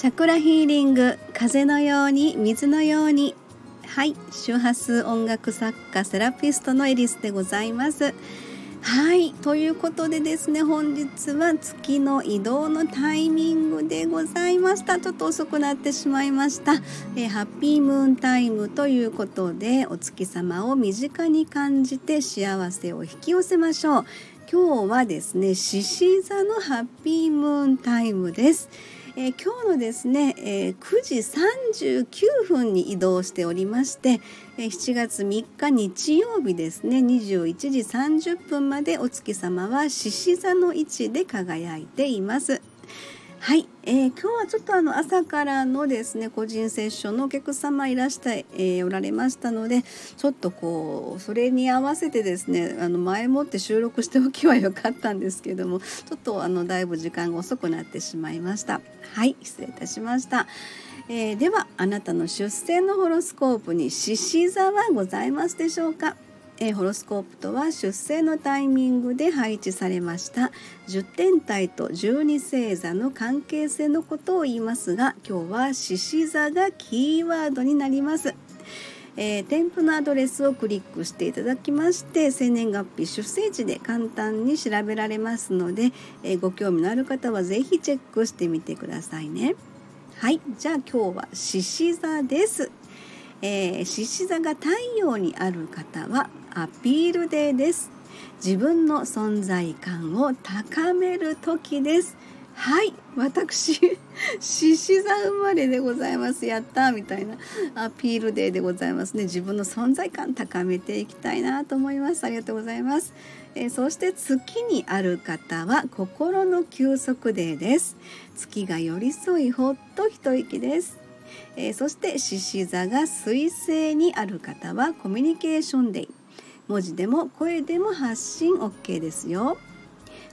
チャクラヒーリング風のように水のように。はい周波数音楽作家セラピストのエリスでございます。はいということでですね本日は月の移動のタイミングでございました。ちょっと遅くなってしまいました、え、ハッピームーンタイムということでお月様を身近に感じて幸せを引き寄せましょう。今日はですね獅子座のハッピームーンタイムです。えー、今日のですね、えー、9時39分に移動しておりまして、えー、7月3日日曜日ですね21時30分までお月様は獅子座の位置で輝いています。はい、えー、今日はちょっとあの朝からのですね個人セッションのお客様いらして、えー、おられましたのでちょっとこうそれに合わせてですねあの前もって収録しておきはよかったんですけどもちょっとあのだいぶ時間が遅くなってしまいました。はい失礼いたしました、えー、ではあなたの出生のホロスコープに獅子座はございますでしょうか？えホロスコープとは出生のタイミングで配置されました10天体と12星座の関係性のことを言いますが今日は獅子座がキーワードになります。えー、添付のアドレスをクリックしていただきまして生年月日出生地で簡単に調べられますので、えー、ご興味のある方は是非チェックしてみてくださいね。はいじゃあ今日は獅子座です。えー、獅子座が太陽にある方はアピールデーです。自分の存在感を高める時です。はい。私獅子座生まれでございます。やったみたいな。アピールデーでございますね。自分の存在感高めていきたいなと思います。ありがとうございます、えー、そして月にある方は心の休息デーです。月が寄り添いほっと一息です。えー、そして獅子座が水星にある方はコミュニケーションデイ。文字でも声でも発信 OK ですよ。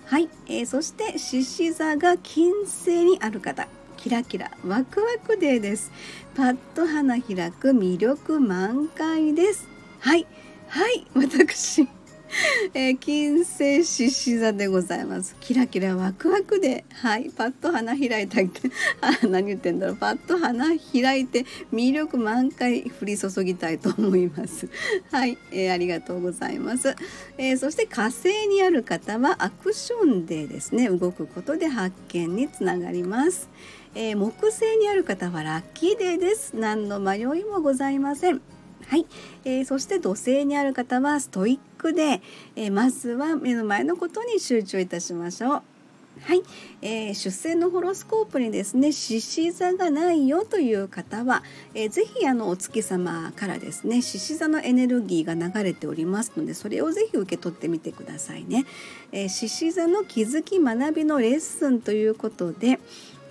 はい、えー、そして獅子座が金星にある方。キラキラワクワクデーです。パッと花開く魅力満開です。はいはい私 えー、金星獅子座でございます。キラキラワクワクではいパッと花開いたって あ何言ってんだろう。パッと花開いて魅力満開降り注ぎたいと思います。はい、えー、ありがとうございます、えー、そして火星にある方はアクションでですね。動くことで発見につながります。え木星にある方はラッキーデーです。何の迷いもございません。はい、えー、そして土星にある方はストイックで、えー、まずは目の前のことに集中いたしましょう。はい、えー、出生のホロスコープにですね獅子座がないよという方は、えー、ぜひあのお月様からですね獅子座のエネルギーが流れておりますのでそれをぜひ受け取ってみてくださいね。獅子、ー、座の気づき学びのレッスンということで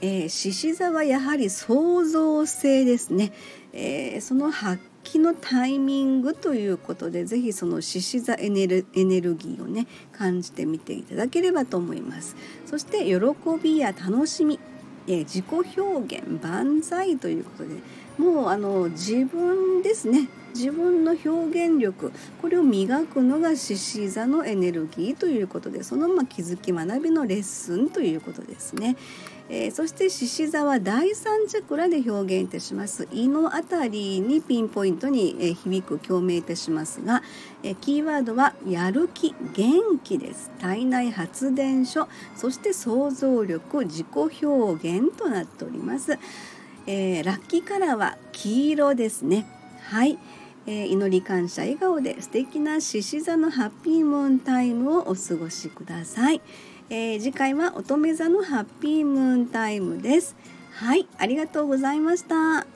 え獅子、座はやはり創造性ですね。えー、その発揮のタイミングということで是非その獅子座エネルエネルギーをね感じてみていただければと思いますそして喜びや楽しみ、え自己表現万歳ということでもうあの自分ですね。自分の表現力。これを磨くのが獅子座のエネルギーということでそのま気づき学びのレッスンということですね。えー、そして獅子座は第三チャクラで表現いたします。胃のあたりにピンポイントに、えー、響く共鳴いたしますが、えー、キーワードはやる気元気です。体内発電所そして想像力自己表現となっております、えラッキーカラーは黄色ですね。はい、え祈り感謝笑顔で素敵な獅子座のハッピームーンタイムをお過ごしください。えー、次回は乙女座のハッピームーンタイムです。はい。ありがとうございました。